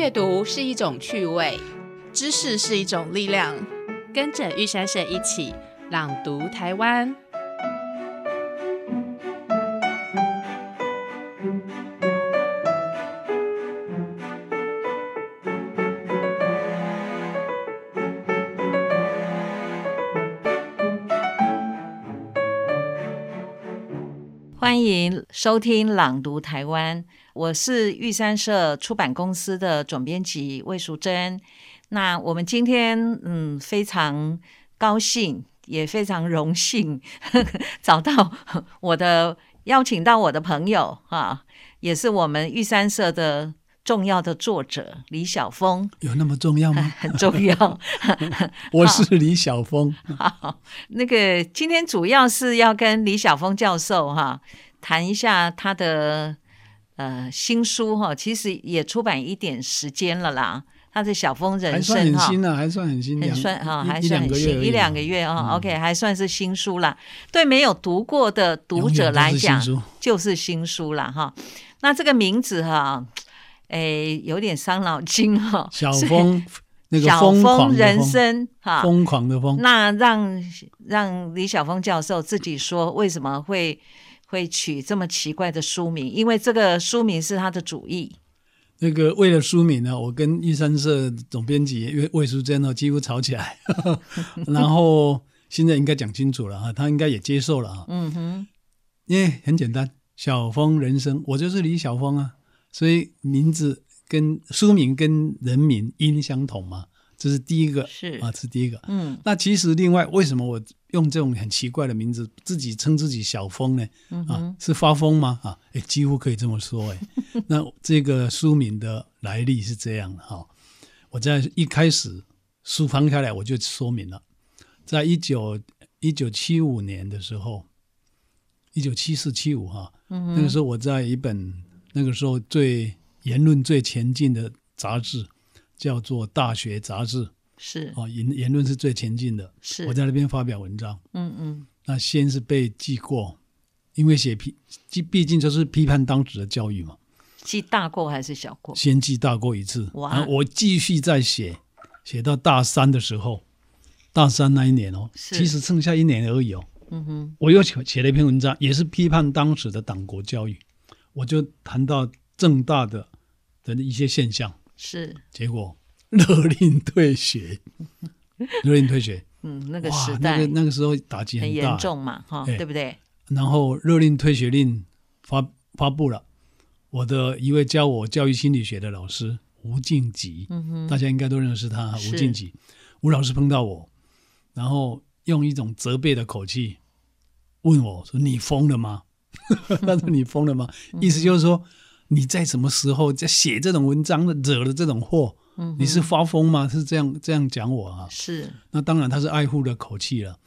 阅读是一种趣味，知识是一种力量。跟着玉山社一起朗读台湾。欢迎收听《朗读台湾》，我是玉山社出版公司的总编辑魏淑珍。那我们今天嗯非常高兴，也非常荣幸 找到我的邀请到我的朋友啊，也是我们玉山社的重要的作者李晓峰。有那么重要吗？很重要。我是李晓峰。好，那个今天主要是要跟李晓峰教授哈谈一下他的呃新书哈，其实也出版一点时间了啦。他的小峰人生哈，还算很新呢，还算很新，很算哈，还算很新，一两个月啊。OK，还算是新书啦。对没有读过的读者来讲，就是新书了哈。那这个名字哈，哎，有点伤脑筋哈。小峰，那个小峰人生哈，疯狂的疯。那让让李小峰教授自己说，为什么会会取这么奇怪的书名？因为这个书名是他的主意。那个为了书名呢，我跟玉山社总编辑魏魏淑珍呢几乎吵起来，然后现在应该讲清楚了啊，他应该也接受了啊。嗯哼，因为很简单，小峰人生，我就是李小峰啊，所以名字跟书名跟人名音相同嘛。这是第一个，是啊，是第一个。嗯，那其实另外，为什么我用这种很奇怪的名字，自己称自己小疯呢？啊，是发疯吗？啊，哎，几乎可以这么说。哎，那这个书名的来历是这样的哈。我在一开始书翻开来，我就说明了，在一九一九七五年的时候，一九七四七五哈，那个时候我在一本那个时候最言论最前进的杂志。叫做《大学杂志》是哦，言言论是最前进的。是我在那边发表文章，嗯嗯，那先是被记过，因为写批，毕竟就是批判当时的教育嘛。记大过还是小过？先记大过一次，哇！我继续再写，写到大三的时候，大三那一年哦，其实剩下一年而已哦。嗯哼，我又写写了一篇文章，也是批判当时的党国教育，我就谈到正大的的一些现象。是，结果 勒令退学，勒令退学。嗯，那个时代，那个那个时候打击很严重嘛，哈，对不对？然后勒令退学令发发布了，我的一位教我教育心理学的老师吴敬吉，嗯哼，大家应该都认识他，吴敬吉，吴老师碰到我，然后用一种责备的口气问我说：“你疯了吗？” 他说：“你疯了吗？”意思就是说。你在什么时候在写这种文章惹了这种祸？嗯，你是发疯吗？是这样这样讲我啊？是。那当然他是爱护的口气了。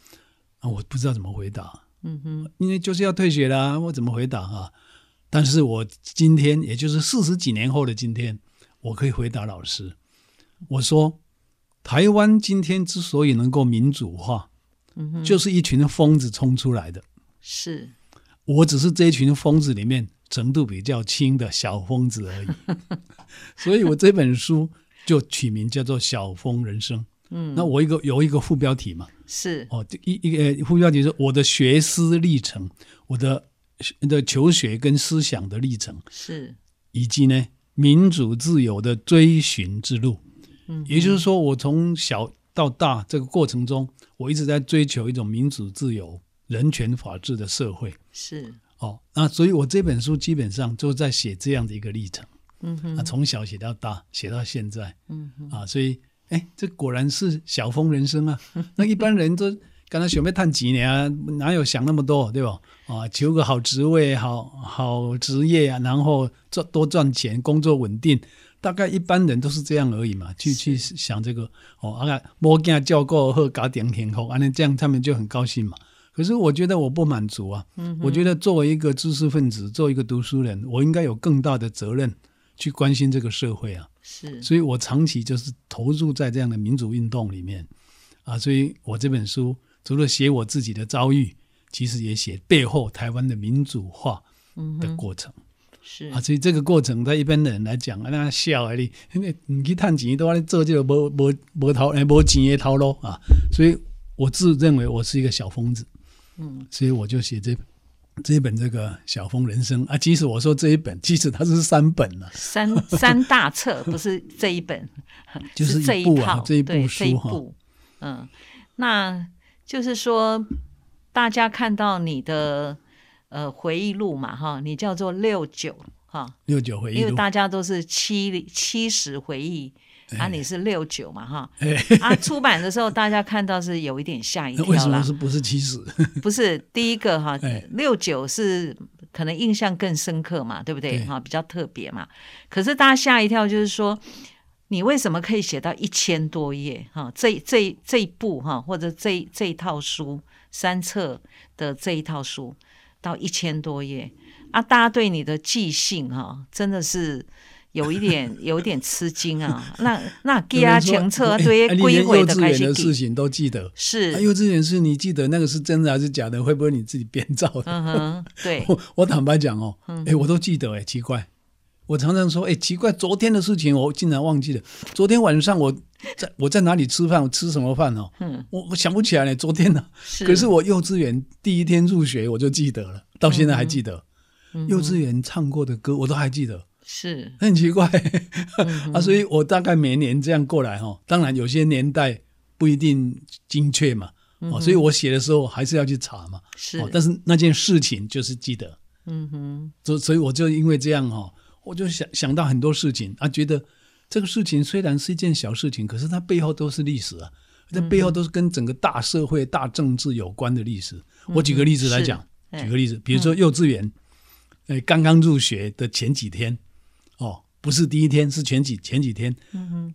啊，我不知道怎么回答。嗯哼，因为就是要退学了，我怎么回答啊？但是我今天，也就是四十几年后的今天，我可以回答老师。我说，台湾今天之所以能够民主化，就是一群疯子冲出来的。是。我只是这一群疯子里面。程度比较轻的小疯子而已，所以我这本书就取名叫做《小峰人生》。嗯，那我一个有一个副标题嘛，是哦，一一个副标题是我的学思历程，我的的求学跟思想的历程，是以及呢民主自由的追寻之路。嗯，也就是说，我从小到大这个过程中，我一直在追求一种民主自由、人权法治的社会。是。哦，那所以我这本书基本上就在写这样的一个历程，嗯哼，啊，从小写到大，写到现在，嗯哼，啊，所以，哎，这果然是小峰人生啊。那一般人都刚才准备探几年啊，哪有想那么多，对吧？啊，求个好职位，好好职业啊，然后赚多赚钱，工作稳定，大概一般人都是这样而已嘛，去去想这个，哦，啊，摸镜叫过后搞点天后，啊，那这样他们就很高兴嘛。可是我觉得我不满足啊！我觉得作为一个知识分子，作为一个读书人，我应该有更大的责任去关心这个社会啊！是，所以我长期就是投入在这样的民主运动里面啊！所以我这本书除了写我自己的遭遇，其实也写背后台湾的民主化的过程。是啊，所以这个过程在一般的人来讲，啊，那笑啊，你你你去探钱都在做这个无无无头诶无钱的头路啊，所以我自认为我是一个小疯子，嗯，所以我就写这这一本这个小峰人生。啊。即使我说这一本，即使它是三本啊、三三大册，不是这一本，就是这一一部这一部书哈。嗯，那就是说，大家看到你的呃回忆录嘛，哈，你叫做六九哈，六九回忆录，因为大家都是七七十回忆。啊，你是六九嘛，哈，哎，啊，出版的时候大家看到是有一点吓一跳啦为什么，是不是七十？不是第一个哈哎，六九是可能印象更深刻嘛，对不对？对哈，比较特别嘛。可是大家吓一跳，就是说你为什么可以写到一千多页？哈，这这这一部哈，或者这这一套书三册的这一套书到一千多页啊，大家对你的记性哈，真的是。有一点，有一点吃惊啊！那那给啊，前册哎对哎你归回连幼稚的开始记，园的事情都记得。是啊，幼稚园是你记得那个是真的还是假的？会不会你自己编造的？嗯哼，对，我我坦白讲哦，嗯哎、我都记得哎、奇怪。我常常说，哎、奇怪，昨天的事情我竟然忘记了。昨天晚上我在我在哪里吃饭，我吃什么饭哦？嗯，我我想不起来了。昨天呢、是。可是我幼稚园第一天入学我就记得了，到现在还记得。嗯幼稚园唱过的歌我都还记得，是很奇怪、嗯 啊。所以我大概每年这样过来哈、哦，当然有些年代不一定精确嘛，哦，所以我写的时候还是要去查嘛。嗯是哦，，但是那件事情就是记得。嗯哼，所所以我就因为这样哈，我就想想到很多事情啊，觉得这个事情虽然是一件小事情，可是它背后都是历史啊，这背后都是跟整个大社会、大政治有关的历史。我举个例子来讲，举个例子，比如说幼稚园，呃，刚刚入学的前几天，哦，不是第一天，是前几前几天，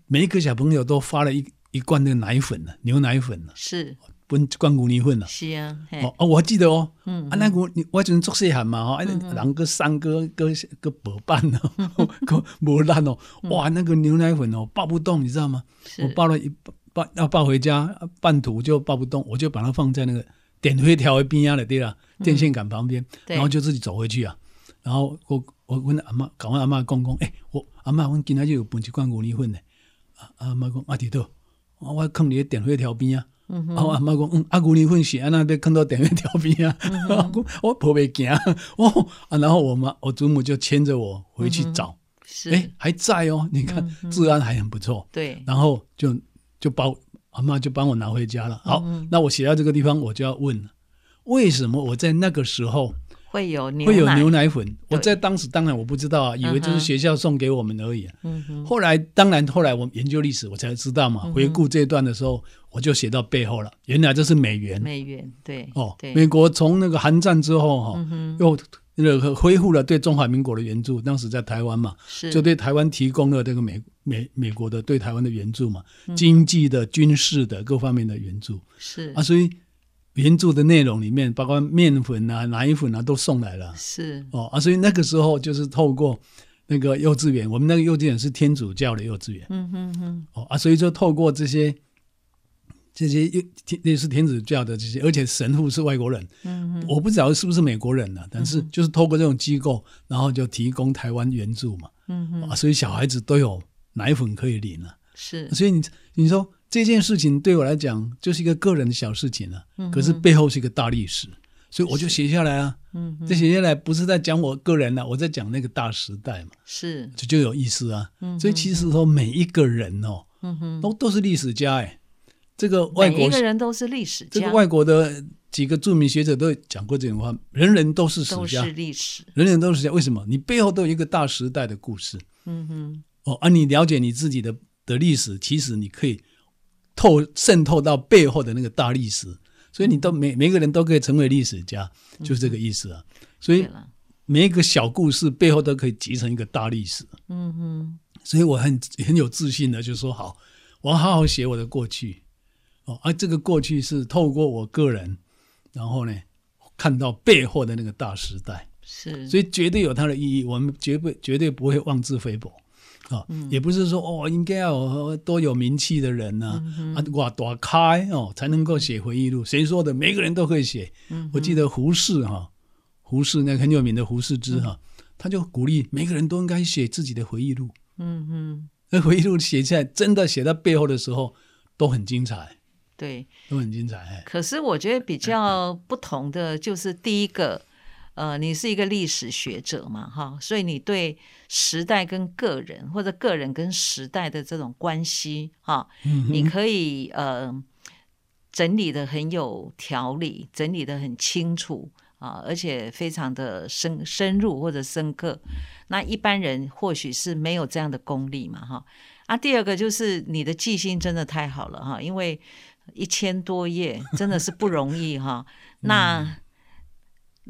每一个小朋友都发了一一罐那个奶粉呢，牛奶粉呢，是。不罐牛奶粉呢。是啊，哦，哦，我还记得哦，嗯。啊，那个你我阵做细汉嘛，吼，啊，人个三个个个薄瓣 哦，个无烂哦，哇，那个牛奶粉哦，抱不动，你知道吗？是。我抱了一抱要抱回家，啊半途就抱不动，我就把它放在那个点灰条的边啊的对啦，电线杆旁边，对。然后就自己走回去啊。然后我我问阿妈，跟我阿妈讲讲，诶、我阿妈，我今仔日有分一罐牛奶粉呢。啊阿妈讲啊伫倒，我我放伫电灰条边啊。啊，我阿妈讲，嗯，啊，牛奶粉是安那要放到电灰条边啊。我我婆袂行，哦，啊，然后我妈我祖母就牵着我回去找，是，诶、还在哦，你看治安还很不错。对，然后就就把我阿妈就帮我拿回家了。好，那我写到这个地方，我就要问了，为什么我在那个时候会有牛会有奶。牛奶粉？我在当时当然我不知道啊，以为就是学校送给我们而已、啊。嗯哼，后来当然后来我研究历史，我才知道嘛。回顾这一段的时候，我就写到背后了，原来这是美元。美元，对，哦。对，美国从那个韩战之后哈、嗯，又那个恢复了对中华民国的援助，当时在台湾嘛，是，就对台湾提供了这个美美美国的对台湾的援助嘛，嗯。经济的、军事的各方面的援助。是。啊，所以援助的内容里面，包括面粉啊、奶粉啊，都送来了。是，哦啊，所以那个时候就是透过那个幼稚园，我们那个幼稚园是天主教的幼稚园。嗯哼哼，哦啊，所以就透过这些这些幼天也是天主教的这些，而且神父是外国人，嗯哼，我不知道是不是美国人呢、但是就是透过这种机构，然后就提供台湾援助嘛。嗯哼，啊，所以小孩子都有奶粉可以领了、是，所以你你说这件事情对我来讲就是一个个人的小事情了、嗯可是背后是一个大历史，所以我就写下来啊。这写下来不是在讲我个人了、我在讲那个大时代嘛，是，这就有意思啊。嗯所以其实说每一个人哦，嗯哼，都都是历史家哎。这个外国每一个人都是历史家，这个外国的几个著名学者都讲过这种话，人人都是史家都是，历史，人人都是史家。为什么？你背后都有一个大时代的故事。嗯哼，哦，啊，你了解你自己的的历史，其实你可以透渗透到背后的那个大历史，所以你都每每个人都可以成为历史家，就是这个意思啊。所以，每一个小故事背后都可以集成一个大历史，嗯哼，所以我很很有自信的就说好，我要好好写我的过去，哦，而、这个过去是透过我个人，然后呢看到背后的那个大时代。是，所以绝对有它的意义，我们绝不绝对不会妄自菲薄啊，也不是说哦应该要多有名气的人呢、啊，哇多开哦才能够写回忆录，谁说的？每个人都可以写。我记得胡适哈、胡适那个很有名的胡适之哈、他就鼓励每个人都应该写自己的回忆录。嗯嗯，那回忆录写起来，真的写到背后的时候，都很精彩，对。都很精彩。哎可是我觉得比较不同的就是第一个，呃，你是一个历史学者嘛，哈，所以你对时代跟个人或者个人跟时代的这种关系，哈，你可以呃整理的很有条理，整理的很清楚啊，而且非常的深深入或者深刻。那一般人或许是没有这样的功力嘛，哈。啊，第二个就是你的记性真的太好了哈，因为一千多页真的是不容易哈。那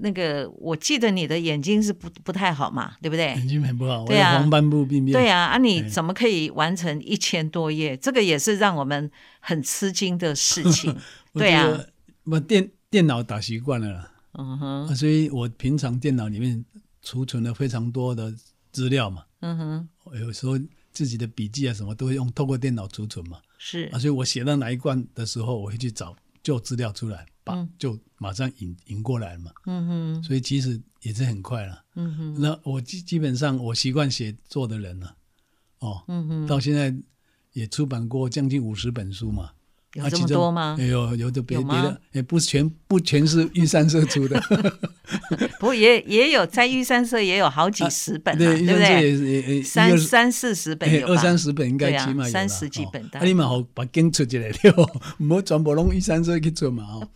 那个我记得你的眼睛是不不太好嘛，对不对？眼睛很不好，我对啊。黄斑部病变。对啊，啊，你哎怎么可以完成一千多页？这个也是让我们很吃惊的事情。我对啊。这个，我电电脑打习惯了啦，嗯哼，啊所以我平常电脑里面储存了非常多的资料嘛，嗯哼，有时候自己的笔记啊什么都会用透过电脑储存嘛，是。啊，所以我写到哪一关的时候，我会去找旧资料出来，把、嗯就马上引引过来了嘛，嗯哼，所以其实也是很快了。嗯哼，那我基基本上我习惯写作的人呢、哦，嗯哼，到现在也出版过将近五十本书嘛。有这么多吗？有有的别有别的，也不是全不全是玉山社出的，不过也也有在玉山社也有好几十本嘛，对，对不对？也也三三四十本二三十本应该起码有啦三十几哦本你嘛好把经出起来了，唔好 全部拢玉山社去做嘛哦。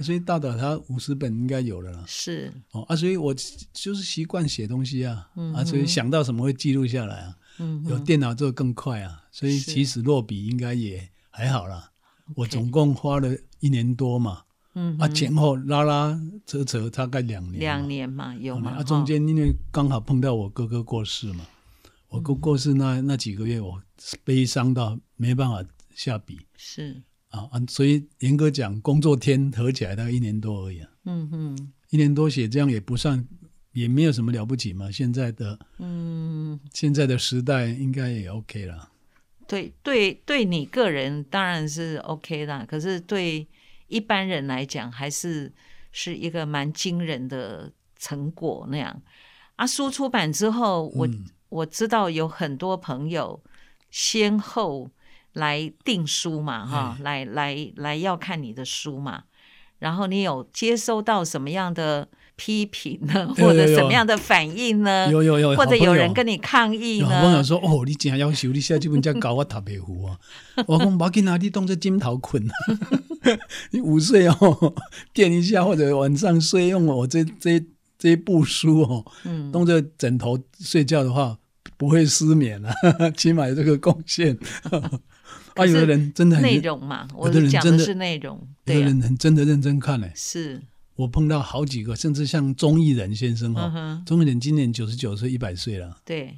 所以大岛他五十本应该有了啦。是，哦啊，所以我就是习惯写东西啊，嗯啊，所以想到什么会记录下来啊。嗯，有电脑做更快啊，所以其实落笔应该也还好啦。我总共花了一年多嘛，啊，嗯啊，前后拉拉扯扯大概两年，两年嘛，有嘛？啊，中间因为刚好碰到我哥哥过世嘛，我嗯哥过世那那几个月，我悲伤到没办法下笔是，啊啊，所以严格讲，工作天合起来大概一年多而已啊，嗯哼，一年多写这样也不算，也没有什么了不起嘛。现在的嗯。现在的时代应该也 OK 了。对对，对你个人当然是 OK 啦，可是对一般人来讲，还是是一个蛮惊人的成果那样。啊，书出版之后，我、嗯我知道有很多朋友先后来订书嘛，哈，哎来来来要看你的书嘛，然后你有接收到什么样的批评呢，或者有有什么样的反应呢？有有有，或者有人跟你抗议有呢？好朋友说：“哦，你真要求你写这本才搞我读袂糊啊！” 我讲无要紧啊，你当做枕头困啊。你午睡哦，垫一下，或者晚上睡用我这这这一部书哦，嗯当做枕头睡觉的话，不会失眠啊，起码有这个贡献。啊，有的人真的很内容嘛，我有的人讲的真的是内容，有的对、人很真的认真看嘞。是，我碰到好几个，甚至像钟义仁先生哦，嗯，钟义仁今年九十九岁，一百岁了。对，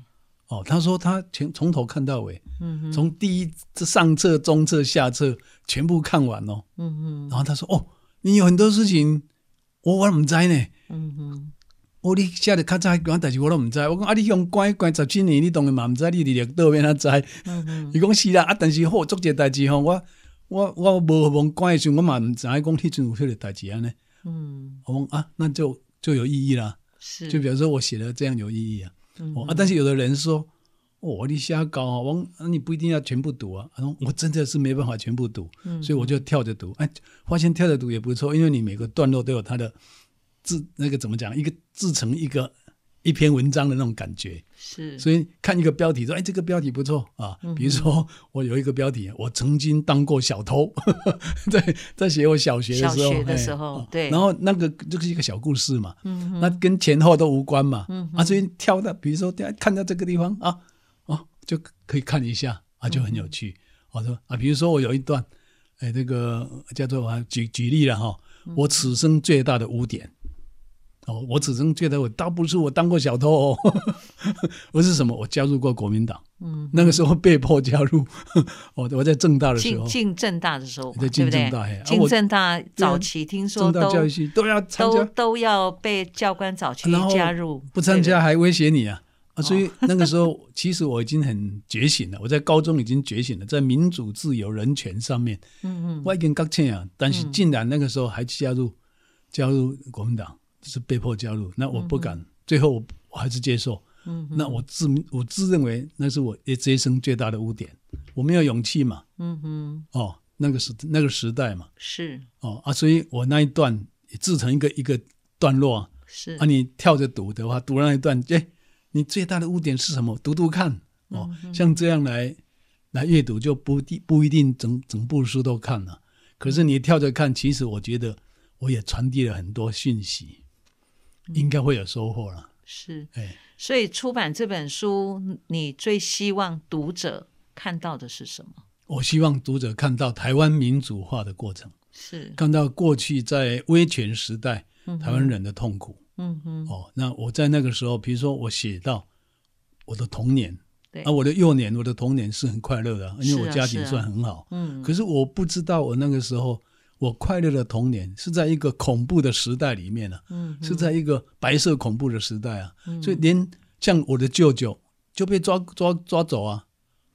哦，他说他全从头看到尾，嗯哼，从第一这上册、中册、下册全部看完哦。嗯哼，然后他说：“哦，你有很多事情我我唔知呢。嗯哼，哦，你写的较早讲代志我都唔知。我讲啊，你用关关十七年，你当然嘛唔知，你历历倒变啊知。伊讲是啦，啊，但是好做这代志吼，我我我无往关的时候，我嘛唔知讲迄阵有迄个代志安尼。嗯，我讲啊，那就就有意义啦。是，就比如说我写的这样有意义啊。嗯哦啊，但是有的人说，哦，你瞎搞啊，我啊你不一定要全部读啊。他说我真的是没办法全部读，嗯所以我就跳着读。哎，发现跳着读也不错，因为你每个段落都有它的自那个怎么讲，一个自成一个一篇文章的那种感觉。是，所以看一个标题说，哎，这个标题不错啊。嗯比如说我有一个标题，我曾经当过小偷，在在写我小学的时候，小学的哎时候哦对。然后那个就是一个小故事嘛，嗯，那跟前后都无关嘛，嗯啊，所以挑到比如说看到这个地方啊，哦，就可以看一下啊，就很有趣。我说啊，比如说我有一段，哎，这个叫做啊，举举例了哈，嗯我此生最大的污点。哦，我只能觉得我倒不是我当过小偷哦，我是什么？我加入过国民党，嗯，那个时候被迫加入。我我在正大的时候，进进正大的时候嘛，在进正大进正大早期听说都都要参都加，都要被教官早期加入，不参加还威胁你啊！啊，所以哦 那个时候其实我已经很觉醒了，我在高中已经觉醒了，在民主、自由、人权上面，嗯嗯我已经觉醒啊。但是竟然那个时候还加入加入国民党，是被迫加入，那我不敢。最后我我还是接受。嗯，那我自我自认为那是我这一生最大的污点，我没有勇气嘛。嗯哼，哦，那个时那个时代嘛，是哦啊，所以我那一段也制成一个一个段落啊。是啊，你跳着读的话，读那一段，哎，你最大的污点是什么？读读看哦，像这样来来阅读就不不一定整整部书都看了，可是你跳着看，其实我觉得我也传递了很多讯息，应该会有收获了。是，哎。所以出版这本书，你最希望读者看到的是什么？我希望读者看到台湾民主化的过程，是看到过去在威权时代台湾人的痛苦。嗯哼，哦，那我在那个时候，比如说我写到我的童年，对啊，我的幼年，我的童年是很快乐的，因为我家庭算很好。嗯，可是我不知道我那个时候。我快乐的童年是在一个恐怖的时代里面呢，嗯，是在一个白色恐怖的时代啊，所以连像我的舅舅就被抓抓抓走啊，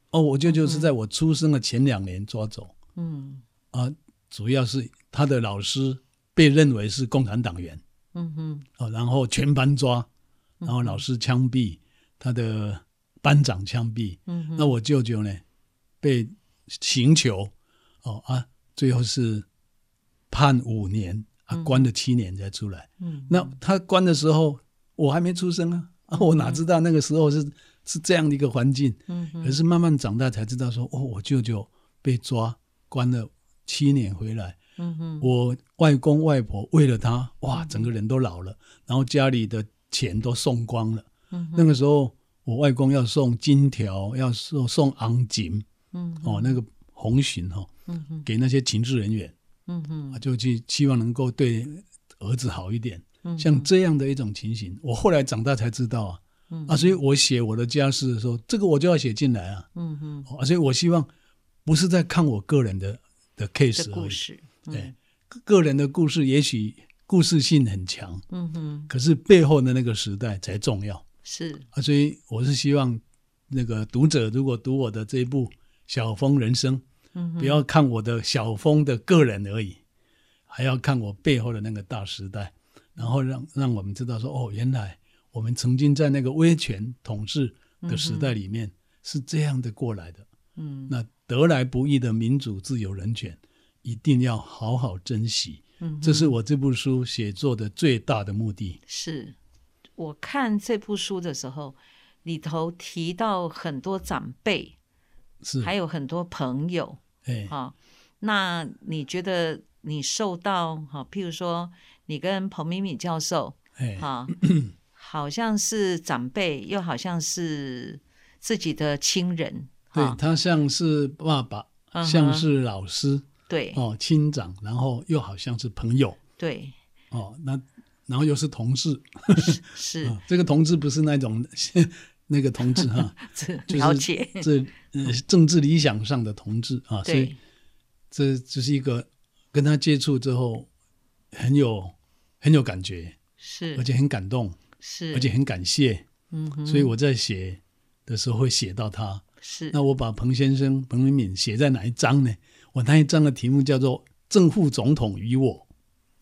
哦，我舅舅是在我出生的前两年抓走，嗯，啊，主要是他的老师被认为是共产党员，嗯哼，哦，然后全班抓，然后老师枪毙，他的班长枪毙，嗯，那我舅舅呢被刑求，哦啊，最后是。判五年，啊，关了七年才出来。嗯，那他关的时候，我还没出生啊，啊，我哪知道那个时候是是这样的一个环境。嗯，可是慢慢长大才知道，说哦，我舅舅被抓关了七年回来。嗯哼，我外公外婆为了他，哇，整个人都老了，然后家里的钱都送光了。嗯，那个时候我外公要送金条，要送送昂锦，嗯，哦，那个红鲟哈，嗯哼，给那些情治人员。嗯哼，就去希望能够对儿子好一点，像这样的一种情形，我后来长大才知道啊，嗯啊，所以我写我的家事的时候，这个我就要写进来啊，嗯哼，啊，所以我希望不是在看我个人的的 case 故事，对，个人的故事也许故事性很强，嗯哼，可是背后的那个时代才重要，是。啊，所以我是希望那个读者如果读我的这一部《小峰人生》。不要看我的小峰的个人而已，还要看我背后的那个大时代，然后让让我们知道说，哦，原来我们曾经在那个威权统治的时代里面是这样的过来的。嗯，那得来不易的民主、自由、人权，一定要好好珍惜。嗯，这是我这部书写作的最大的目的。是我看这部书的时候，里头提到很多长辈，是还有很多朋友。好，那你觉得你受到哈，譬如说你跟彭敏敏教授，哈，好像是长辈，又好像是自己的亲人，对他像是爸爸，像是老师，对哦，亲长，然后又好像是朋友，对哦，那然后又是同事，是这个同志不是那种 那个同志哈，了解这。政治理想上的同志啊，所以这只是一个跟他接触之后很有很有感觉，是而且很感动，是而且很感谢，嗯，所以我在写的时候会写到他，是那我把彭先生彭明敏写在哪一章呢？我那一章的题目叫做《正副总统与我》。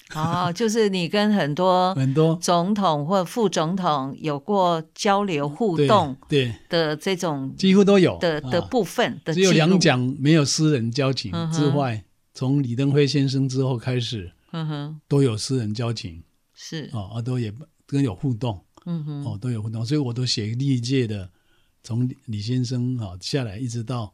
哦，就是你跟很多很多。总统或副总统有过交流互动，对。的这种几乎都有的的部分的，只有两蒋没有私人交情之外，从李登辉先生之后开始，嗯哼，都有私人交情，是。哦，啊，都也跟有互动，嗯哼，哦，都有互动，所以我都写历届的，从李先生啊下来一直到。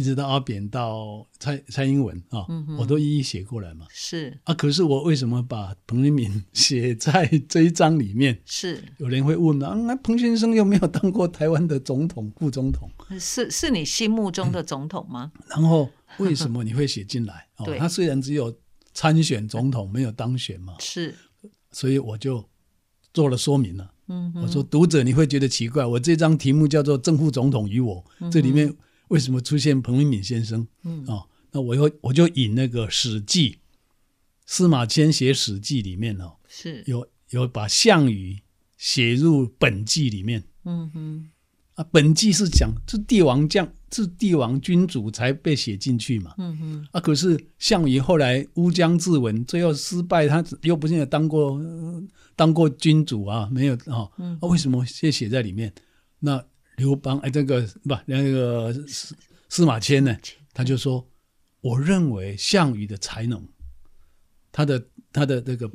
一直到阿扁到蔡蔡英文啊，我都一一写过来嘛。是啊，可是我为什么把彭明敏写在这一章里面？是有人会问啊，那彭先生又没有当过台湾的总统、副总统？是是你心目中的总统吗？然后为什么你会写进来？哦，他虽然只有参选总统，没有当选嘛。是，所以我就做了说明了。嗯，我说读者你会觉得奇怪，我这张题目叫做《正副总统与我》，这里面。为什么出现彭明敏先生？嗯啊，那我又我就引那个《史记》，司马迁写《史记》里面哦，是有有把项羽写入本纪里面。嗯哼，啊，本纪是讲是帝王将是帝王君主才被写进去嘛。嗯哼，啊，可是项羽后来乌江自刎，最后失败，他又不是也当过、呃当过君主啊，没有啊，嗯啊，为什么写写在里面？那刘邦哎，这个不那个司司马迁呢，他就说，我认为项羽的才能，他的他的这个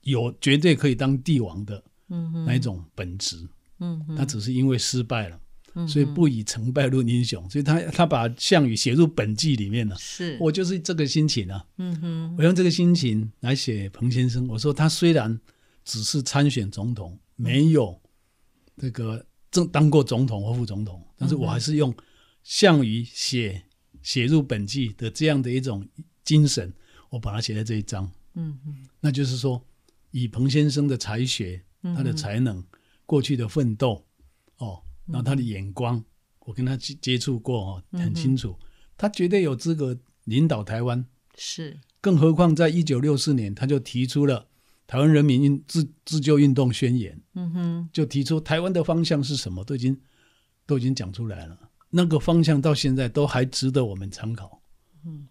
有绝对可以当帝王的嗯，那一种本质，嗯，他只是因为失败了，嗯所以不以成败论英雄，所以他他把项羽写入本纪里面了。是，我就是这个心情啊，嗯哼，我用这个心情来写彭先生。我说他虽然只是参选总统，没有这个正当过总统或副总统，但是我还是用项羽写写入本纪的这样的一种精神，我把它写在这一章。嗯嗯，那就是说，以彭先生的才学、他的才能、过去的奋斗，哦，然后他的眼光，我跟他接接触过哦，很清楚，他绝对有资格领导台湾。是，更何况在一九六四年，他就提出了台湾人民运自自救运动宣言，嗯哼，就提出台湾的方向是什么，都已经都已经讲出来了。那个方向到现在都还值得我们参考，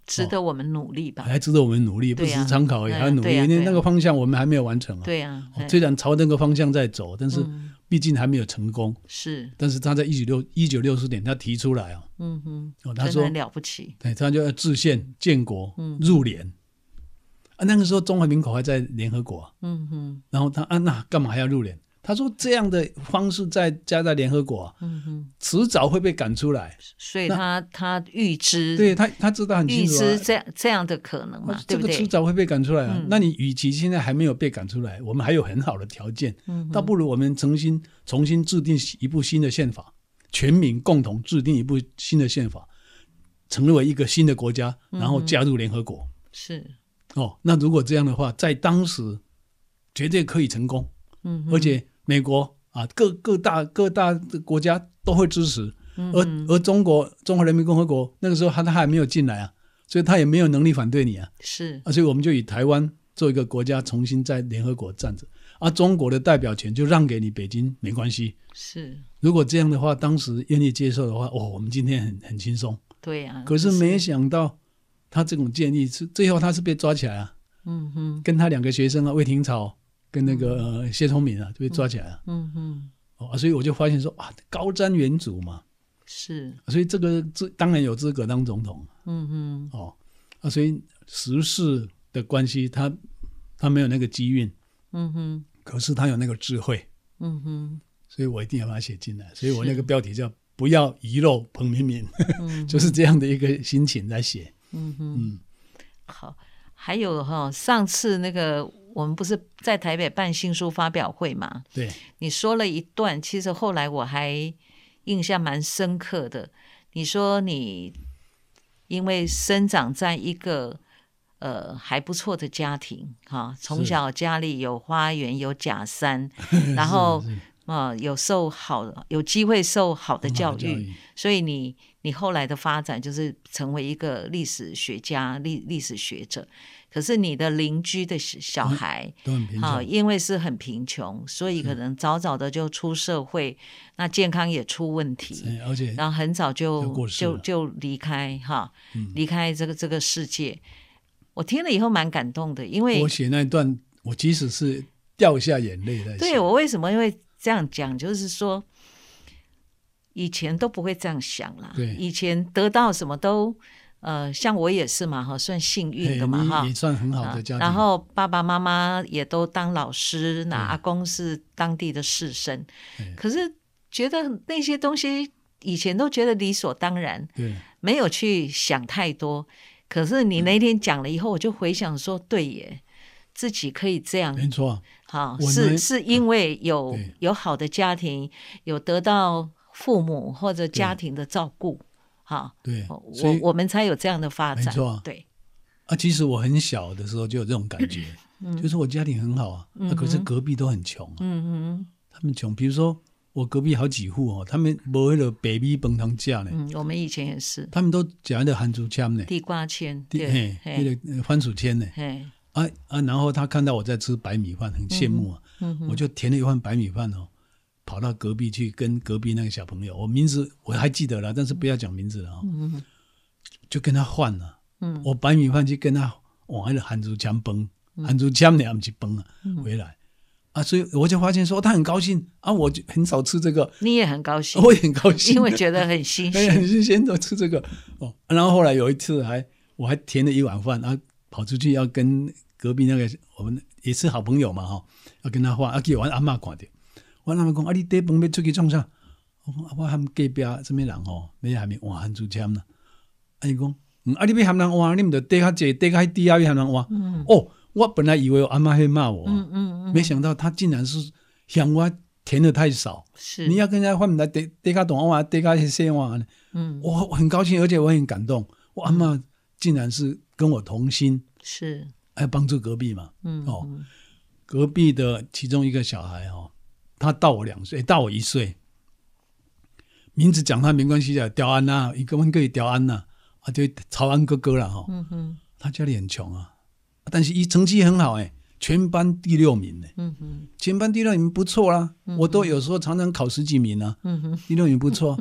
值得我们努力吧？还值得我们努力，不是参考而已，嗯还要努力，因为对呀对呀那个方向我们还没有完成啊。对呀，哦哎虽然朝那个方向在走，但是嗯毕竟还没有成功。是，但是他在一九六一九六四年，他提出来哦，嗯哼，哦，他说了不起，对，他就要制宪、建国、嗯入联。啊，那个时候中华民国还在联合国啊、嗯哼，然后他啊，那干嘛还要入联？他说这样的方式在加在联合国、啊，嗯哼，迟早会被赶出来。所以他他预知，对他，他知道很预清楚、啊。知这样这样的可能嘛啊，对不对？这个迟早会被赶出来啊！嗯那你与其现在还没有被赶出来，我们还有很好的条件，嗯倒不如我们重新重新制定一部新的宪法，全民共同制定一部新的宪法，成为一个新的国家，嗯然后加入联合国。是，哦，那如果这样的话，在当时绝对可以成功，嗯，而且美国啊，各各大各大的国家都会支持，嗯而而中国中华人民共和国那个时候他他还没有进来啊，所以他也没有能力反对你啊，是，啊，所以我们就以台湾做一个国家，重新在联合国站着，啊，中国的代表权就让给你北京，没关系。是，如果这样的话，当时愿意接受的话，哦，我们今天很很轻松。对呀。可是没想到，他这种建议是最后他是被抓起来啊，嗯哼，跟他两个学生啊，魏廷朝跟那个、呃、谢聪明啊，就被抓起来了。嗯哼，哦，啊所以我就发现说啊，高瞻远瞩嘛，是，所以这个这当然有资格当总统嗯哼，哦，啊，所以时事的关系，他他没有那个机运，嗯哼，可是他有那个智慧，嗯哼，所以我一定要把它写进来。所以我那个标题叫“不要遗漏彭明敏”，嗯 就是这样的一个心情在写。嗯哼，嗯，好，还有哈、上次那个我们不是在台北办新书发表会嘛？对，你说了一段，其实后来我还印象蛮深刻的。你说你因为生长在一个呃还不错的家庭，哈，从小家里有花园，有假山，然后啊、有受好有机会受好的教育，的教育。所以你你后来的发展就是成为一个历史学家、历历史学者。可是你的邻居的小小孩，都很贫好，穷。因为是很贫穷，所以可能早早的就出社会，那健康也出问题，哎而且然后很早就就就就离开哈，嗯离开这个这个世界。我听了以后蛮感动的，因为我写那一段，我即使是掉下眼泪在写。对我为什么会这样讲，就是说以前都不会这样想了。对以前得到什么都呃，像我也是嘛，哈，算幸运的嘛，哈也。算很好的家庭。然后爸爸妈妈也都当老师，那阿公是当地的士绅对，可是觉得那些东西以前都觉得理所当然，对，没有去想太多。可是你那天讲了以后，我就回想说，对耶，自己可以这样，没错，好，是是因为有对有好的家庭，有得到父母或者家庭的照顾，哈，对我，我们才有这样的发展没错，对，啊，其实我很小的时候就有这种感觉，就是我家庭很好啊，那可是隔壁都很穷、啊，嗯嗯他们穷，比如说我隔壁好几户哦，他们没为了 baby 崩汤价呢，嗯，我们以前也是他们都讲的韩竹签呢，地瓜签，对，那个呃番薯签呢，嘿，啊啊，然后他看到我在吃白米饭，很羡慕啊，我就填了一碗白米饭哦，跑到隔壁去跟隔壁那个小朋友，我名字我还记得了，但是不要讲名字了啊、嗯就跟他换了。嗯我白米饭去跟他往那个韩竹枪崩，韩竹枪呢，不去崩啊，回来啊，所以我就发现说他很高兴啊，我就很少吃这个，你也很高兴，我也很高兴，因为觉得很新鲜，很。新鲜的吃这个哦。然后后来有一次还我还填了一碗饭，然后跑出去要跟隔壁那个我们也是好朋友嘛哈、要跟他换，啊，给我阿嬷看到，我阿嬷讲啊，你底饭要出去创啥？我讲啊，我含隔壁什么人吼，要还没换汉竹签呢？啊，伊讲，嗯，啊，你要含人换，你唔得缀较济，底较低啊，要含人换。哦，我本来以为我阿妈会骂我，嗯嗯嗯，没想到她竟然是嫌我填的太少。是你要跟人家换来底底卡短话，得卡些话，嗯我我很高兴，而且我很感动。我阿妈竟然是跟我同心，是来帮助隔壁嘛。嗯哦，隔壁的其中一个小孩哦，他大我两岁，大我一岁，名字讲他没关系的，刁安呐，一个问可以刁安呐，啊，就曹安哥哥了哈。嗯哼他家里很穷啊，但是一成绩很好哎，全班第六名呢，嗯哼全班第六名不错啦。我都有时候常常考十几名啊。嗯哼第六名不错。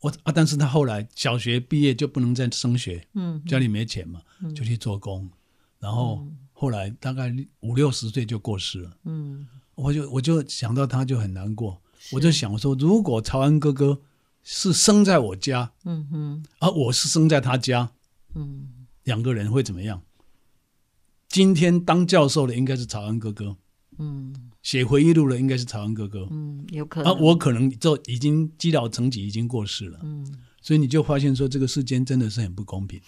我啊，但是他后来小学毕业就不能再升学，嗯家里没钱嘛，就去做工，然后后来大概五六十岁就过世了。嗯我就我就想到他就很难过，我就想说，如果曹安哥哥是生在我家，嗯哼而我是生在他家，嗯两个人会怎么样？今天当教授的应该是曹安哥哥，嗯写回忆录的应该是曹安哥哥，嗯，有可啊，能。我可能就已经积劳成疾，已经过世了。嗯所以你就发现说，这个世间真的是很不公平。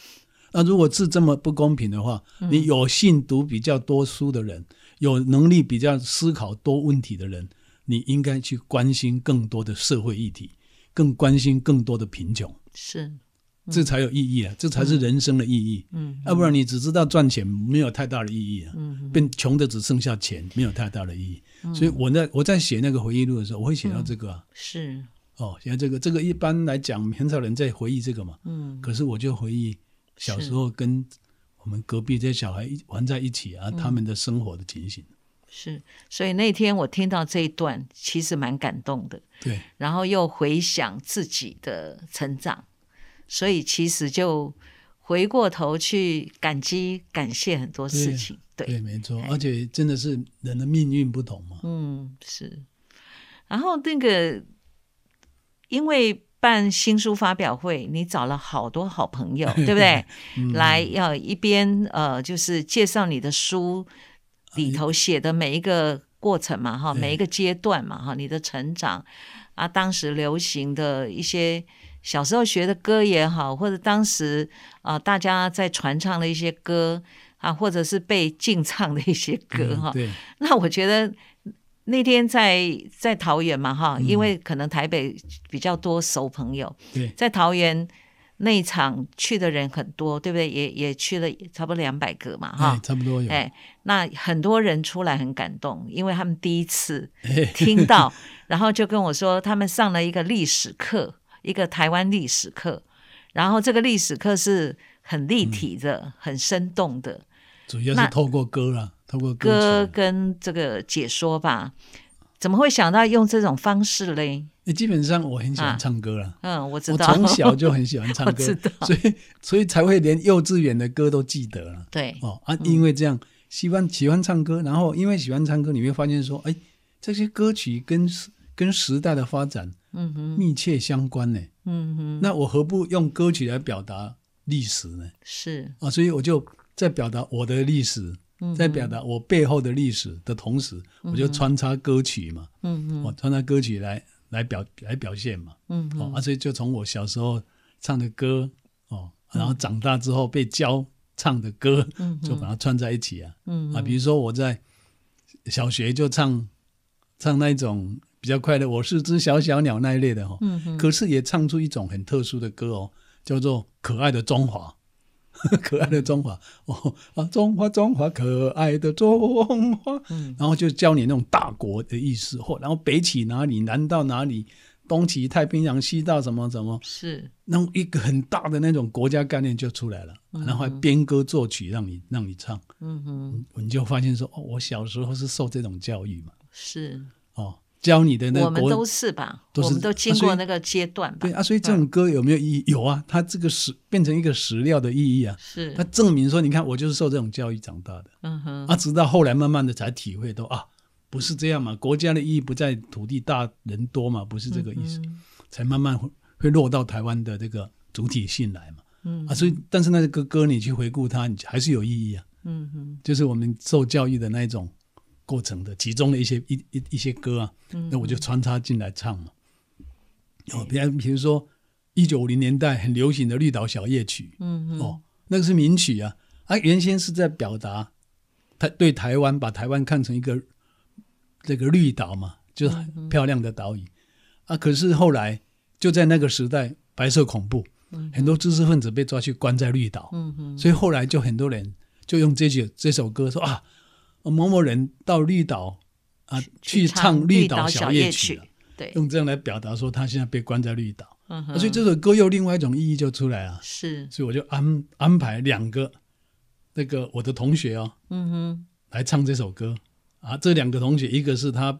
那如果是这么不公平的话，嗯你有幸读比较多书的人，有能力比较思考多问题的人，你应该去关心更多的社会议题，更关心更多的贫穷，是这才有意义啊！这才是人生的意义。嗯要不然你只知道赚钱，没有太大的意义啊。嗯变穷的只剩下钱，没有太大的意义。所以我在我在写那个回忆录的时候，我会写到这个啊。是哦，现在这个这个一般来讲，很少人在回忆这个嘛。嗯可是我就回忆小时候跟我们隔壁这些小孩一玩在一起啊，他们的生活的情形。是，所以那天我听到这一段，其实蛮感动的。对然后又回想自己的成长，所以其实就回过头去感激、感谢很多事情。对，对，没错，而且真的是人的命运不同嘛。嗯，是。然后那个，因为办新书发表会，你找了好多好朋友，对不对？嗯。来要一边呃，就是介绍你的书里头写的每一个过程嘛，哈，对。每一个阶段嘛，哈，你的成长啊，当时流行的一些小时候学的歌也好，或者当时啊、大家在传唱的一些歌啊，或者是被禁唱的一些歌哈、嗯对，那我觉得那天在在桃园嘛哈，因为可能台北比较多熟朋友，对，在桃园那一场去的人很多，对不对？也也去了差不多两百个嘛哎哈，。差不多有。哎，那很多人出来很感动，因为他们第一次哎听到，然后就跟我说，他们上了一个历史课，一个台湾历史课，然后这个历史课是很立体的、很生动的，主要是透过歌啦，透过歌。跟这个解说吧。怎么会想到用这种方式嘞？哎基本上我很喜啊欢唱歌啦，嗯，我知我道，从小就很喜欢唱歌 所以所以才会连幼稚园的歌都记得了。对，哦啊，因为这样喜欢喜欢唱歌，然后因为喜欢唱歌，你会发现说，哎，这些歌曲跟时跟时代的发展嗯哼，密切相关呢。嗯哼，那我何不用歌曲来表达历史呢？是，啊，所以我就在表达我的历史，嗯在表达我背后的历史的同时，我就穿插歌曲嘛，嗯嗯，我穿插歌曲来来表来表现嘛。嗯哼，哦，啊，所以就从我小时候唱的歌哦，然后长大之后被教唱的歌，嗯就把它串在一起啊。嗯啊，比如说我在小学就唱唱那一种比较快的，我是只小小鸟那一类的哦，嗯哼，可是也唱出一种很特殊的歌哦，叫做《可爱的中华》。可爱的中华。哦啊，中华中华，可爱的中华，嗯。然后就教你那种大国的意思，或然后北起哪里，南到哪里，东起太平洋，西到什么什么，是，那种一个很大的那种国家概念就出来了，然后还编歌作曲让你让你唱，嗯哼，你就发现说哦，我小时候是受这种教育嘛，是，哦，教你的那个我们都是吧？都是我们都经过那个阶段吧？对啊，所以这种歌有没有意义？有啊，它这个史变成一个史料的意义啊。是它，证明说，你看我就是受这种教育长大的嗯哼，啊，直到后来慢慢的才体会到啊，不是这样嘛，国家的意义不在土地大人多嘛，不是这个意思，嗯才慢慢会会落到台湾的这个主体性来嘛。嗯啊，所以但是那个歌你去回顾它，你还是有意义啊。嗯哼，就是我们受教育的那一种过程的其中的一些一一一些歌啊，嗯那我就穿插进来唱嘛。哦，比方比如说一九五零年代很流行的《绿岛小夜曲》，嗯哼，哦，那个是名曲啊，啊，原先是在表达台对台湾，把台湾看成一个这个绿岛嘛，就是很漂亮的岛屿、啊。可是后来就在那个时代，白色恐怖，很多知识分子被抓去关在绿岛，嗯哼，所以后来就很多人就用这首这首歌说啊，某某人到绿岛啊去唱绿岛小夜曲、啊，对，用这样来表达说他现在被关在绿岛，嗯，啊所以这首歌又另外一种意义就出来了。是，所以我就安安排两个那个我的同学哦嗯哼，来唱这首歌啊。这两个同学，一个是他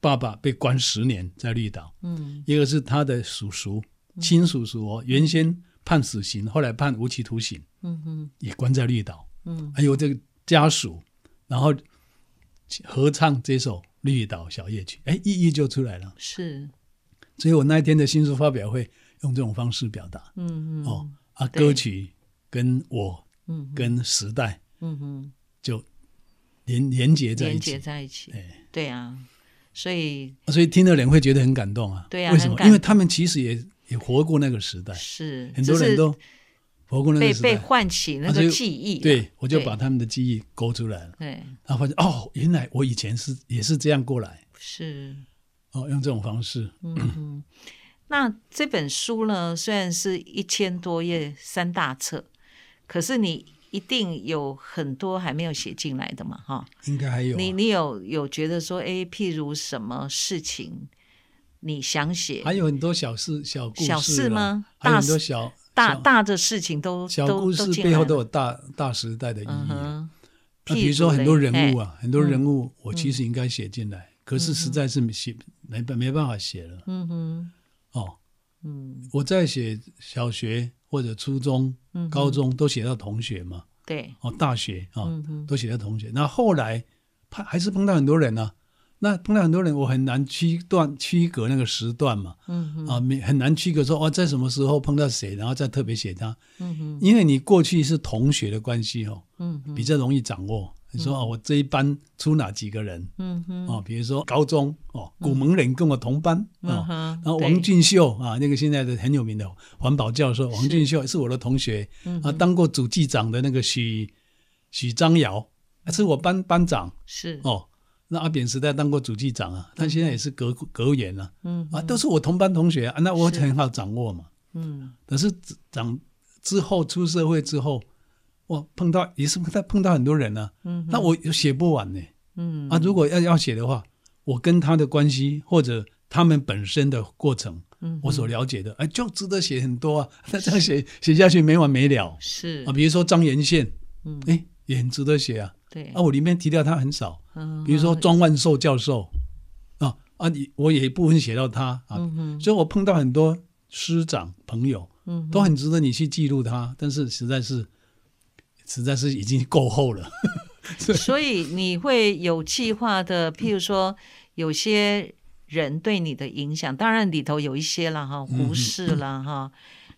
爸爸被关十年在绿岛，嗯一个是他的叔叔亲叔叔哦，原先判死刑，后来判无期徒刑，嗯哼，也关在绿岛。嗯还有这个家属，然后合唱这首《绿岛小夜曲》，哎，意义就出来了。是，所以我那一天的新书发表会用这种方式表达。嗯嗯，哦啊，歌曲跟我嗯，跟时代嗯哼，就连连接在一起。连接起，在一起，哎，对啊，所以所以听的人会觉得很感动啊。对啊为什么？因为他们其实也也活过那个时代，是。很多人都被。被唤起那个记忆啊，对，我就把他们的记忆勾出来了，对。然后发现哦，原来我以前是也是这样过来。是。哦，用这种方式。嗯哼，那这本书呢，虽然是一千多页三大册，可是你一定有很多还没有写进来的嘛，哈。应该还有、啊，你你有有觉得说，哎，譬如什么事情你想写，还有很多小事、小故事小事吗？还有大很多小小大大的事情都小故事背后都有大大时代的意义那比如说很多人物，啊，很多嗯人物，我其实应该写进来，可是实在是写没办没办法写了。嘿嗯哼，哦。嗯。我在写小学或者初中、高中都写到同学嘛，对，哦，大学啊、嗯，都写到同学。那后来碰还是碰到很多人啊，那碰到很多人，我很难区段区隔那个时段嘛，嗯，啊，没很难区隔说哦，在什么时候碰到谁，然后再特别写他，嗯，因为你过去是同学的关系哦，嗯，比较容易掌握。你说哦，我这一班出哪几个人？嗯哼，哦，比如说高中哦，古蒙人跟我同班哦，然后王俊秀啊，那个现在的很有名的环保教授王俊秀是我的同学嗯啊，当过主记长的那个许许张尧是我班班长。是，哦。那阿扁时代当过主计长啊，他现在也是阁阁员了嗯啊，都是我同班同学啊，那我很好掌握嘛。嗯可是长之后出社会之后，我，碰到也是碰到碰到很多人呢、嗯，那我有写不完呢、嗯啊，如果要要写的话，我跟他的关系或者他们本身的过程，嗯我所了解的，哎，就值得写很多啊。那这样写写下去没完没了是啊。比如说张延宪，嗯哎，也很值得写啊。对。啊，，我里面提到他很少，嗯比如说庄万寿教授，啊啊，你我也一部分写到他啊，嗯所以我碰到很多师长朋友，嗯都很值得你去记录他，但是实在是实在是已经够厚了。所以你会有计划的，譬如说有些人对你的影响，当然里头有一些了哈，胡适了哈，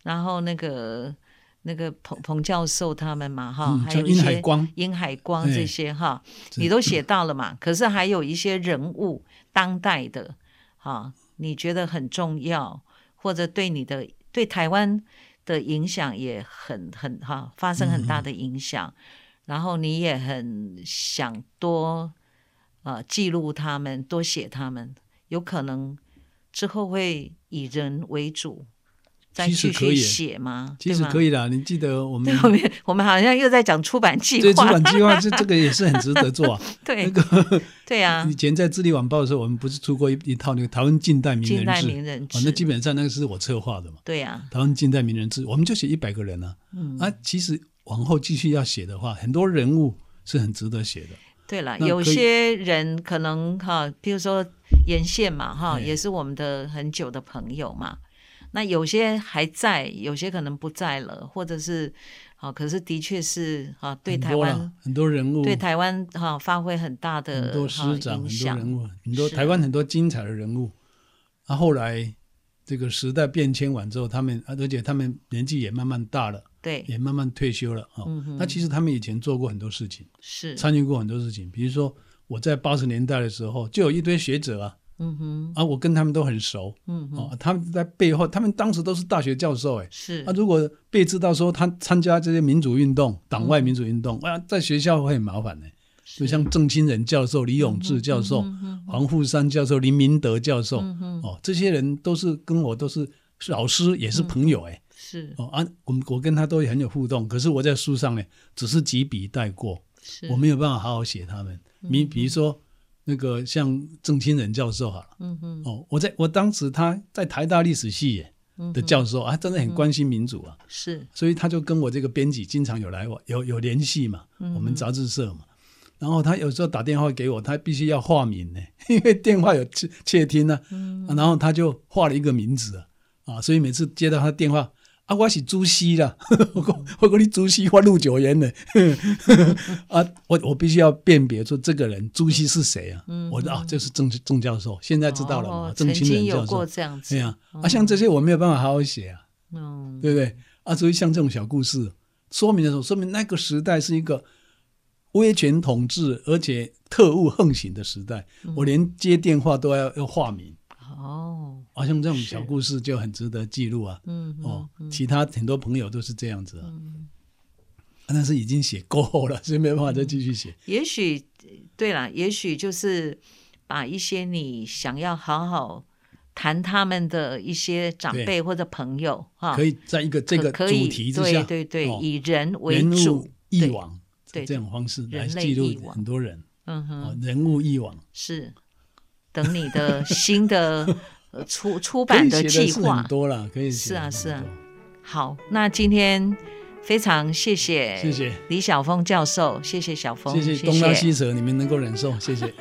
然后那个那个彭彭教授他们嘛哈，嗯还有殷海些光殷海光哎这些哈，你都写到了嘛。可是还有一些人物当代的哈，你觉得很重要，或者对你的对台湾的影响也很很哈，发生很大的影响。然后你也很想多呃记录他们，多写他们，有可能之后会以人为主，再继续其实可以写吗？其实可以。以啦，你记得我们对，我们 我们好像又在讲出版计划，对出，版计划，这这个也是很值得做啊。对那个 对啊以，前在《智利晚报》的时候，我们不是出过一一套那个台湾近代名近代人志名人志，，哦那基本上那个是我策划的嘛。对啊，台湾近代名人志，我们就写一百个人啊。嗯，啊，其实往后继续要写的话，很多人物是很值得写的。对了，有些人可能哈，比如说沿线嘛哈，哎也是我们的很久的朋友嘛。那有些还在，有些可能不在了，或者是啊，可是的确是啊，对台湾很多人物，对台湾哈发挥很大的很多哈师长，很多人物，很多台湾很多精彩的人物。啊，后来这个时代变迁完之后，他们啊而且他们年纪也慢慢大了，对，也慢慢退休了啊。嗯哼那其实他们以前做过很多事情，是，参与过很多事情，比如说我在八十年代的时候，就有一堆学者啊，嗯哼，啊，我跟他们都很熟，嗯他们在背后，他们当时都是大学教授，哎，是。啊，，如果被知道说他参加这些民主运动、党嗯外民主运动，哇，在学校会很麻烦的。就像郑清仁教授、李永志教授、嗯黄富山教授、林明德教授，哦，这些人都是跟我都是是老师，也是朋友，哎，是。哦啊，我们我跟他都很有互动，可是我在书上呢，只是几笔带过，是，我没有办法好好写他们。你比如说那个像郑清仁教授好了，嗯哼，哦，我在我当时他在台大历史系耶的教授啊，真的很关心民主啊，是，所以他就跟我这个编辑经常有来往，有有联系嘛，我们杂志社嘛。然后他有时候打电话给我，他必须要化名呢，因为电话有窃窃听呢、啊。然后他就画了一个名字啊，啊，所以每次接到他电话啊，我是朱熹啦，我讲我讲你朱熹发陆九言呢，啊，我我必须要辨别出这个人朱熹是谁啊？我说啊，这是郑郑教授，现在知道了嘛？哦郑清曾经仁教授，有过这样子，对呀、啊，像这些我没有办法好好写啊。嗯，对不对？啊，所以像这种小故事，说明的时候，说明那个时代是一个威权统治，而且特务横行的时代。嗯我连接电话都要要化名，哦，啊，像这种小故事就很值得记录啊。嗯哦，其他很多朋友都是这样子啊，啊但是已经写够了，所以没办法再继续写。也许对啦，也许就是把一些你想要好好谈他们的一些长辈或者朋友哈，可以在一个这个主题之下，对对对，哦以人为人主物，忆对往对。这种方式来记录很多人。嗯哼，哦，人物忆往。是。等你的新的呃出出版的计划很多了，可以写是啊是啊好，那今天非常谢谢谢谢。李晓峰教授，谢谢小峰，谢谢。东拉西扯，你们能够忍受，谢谢。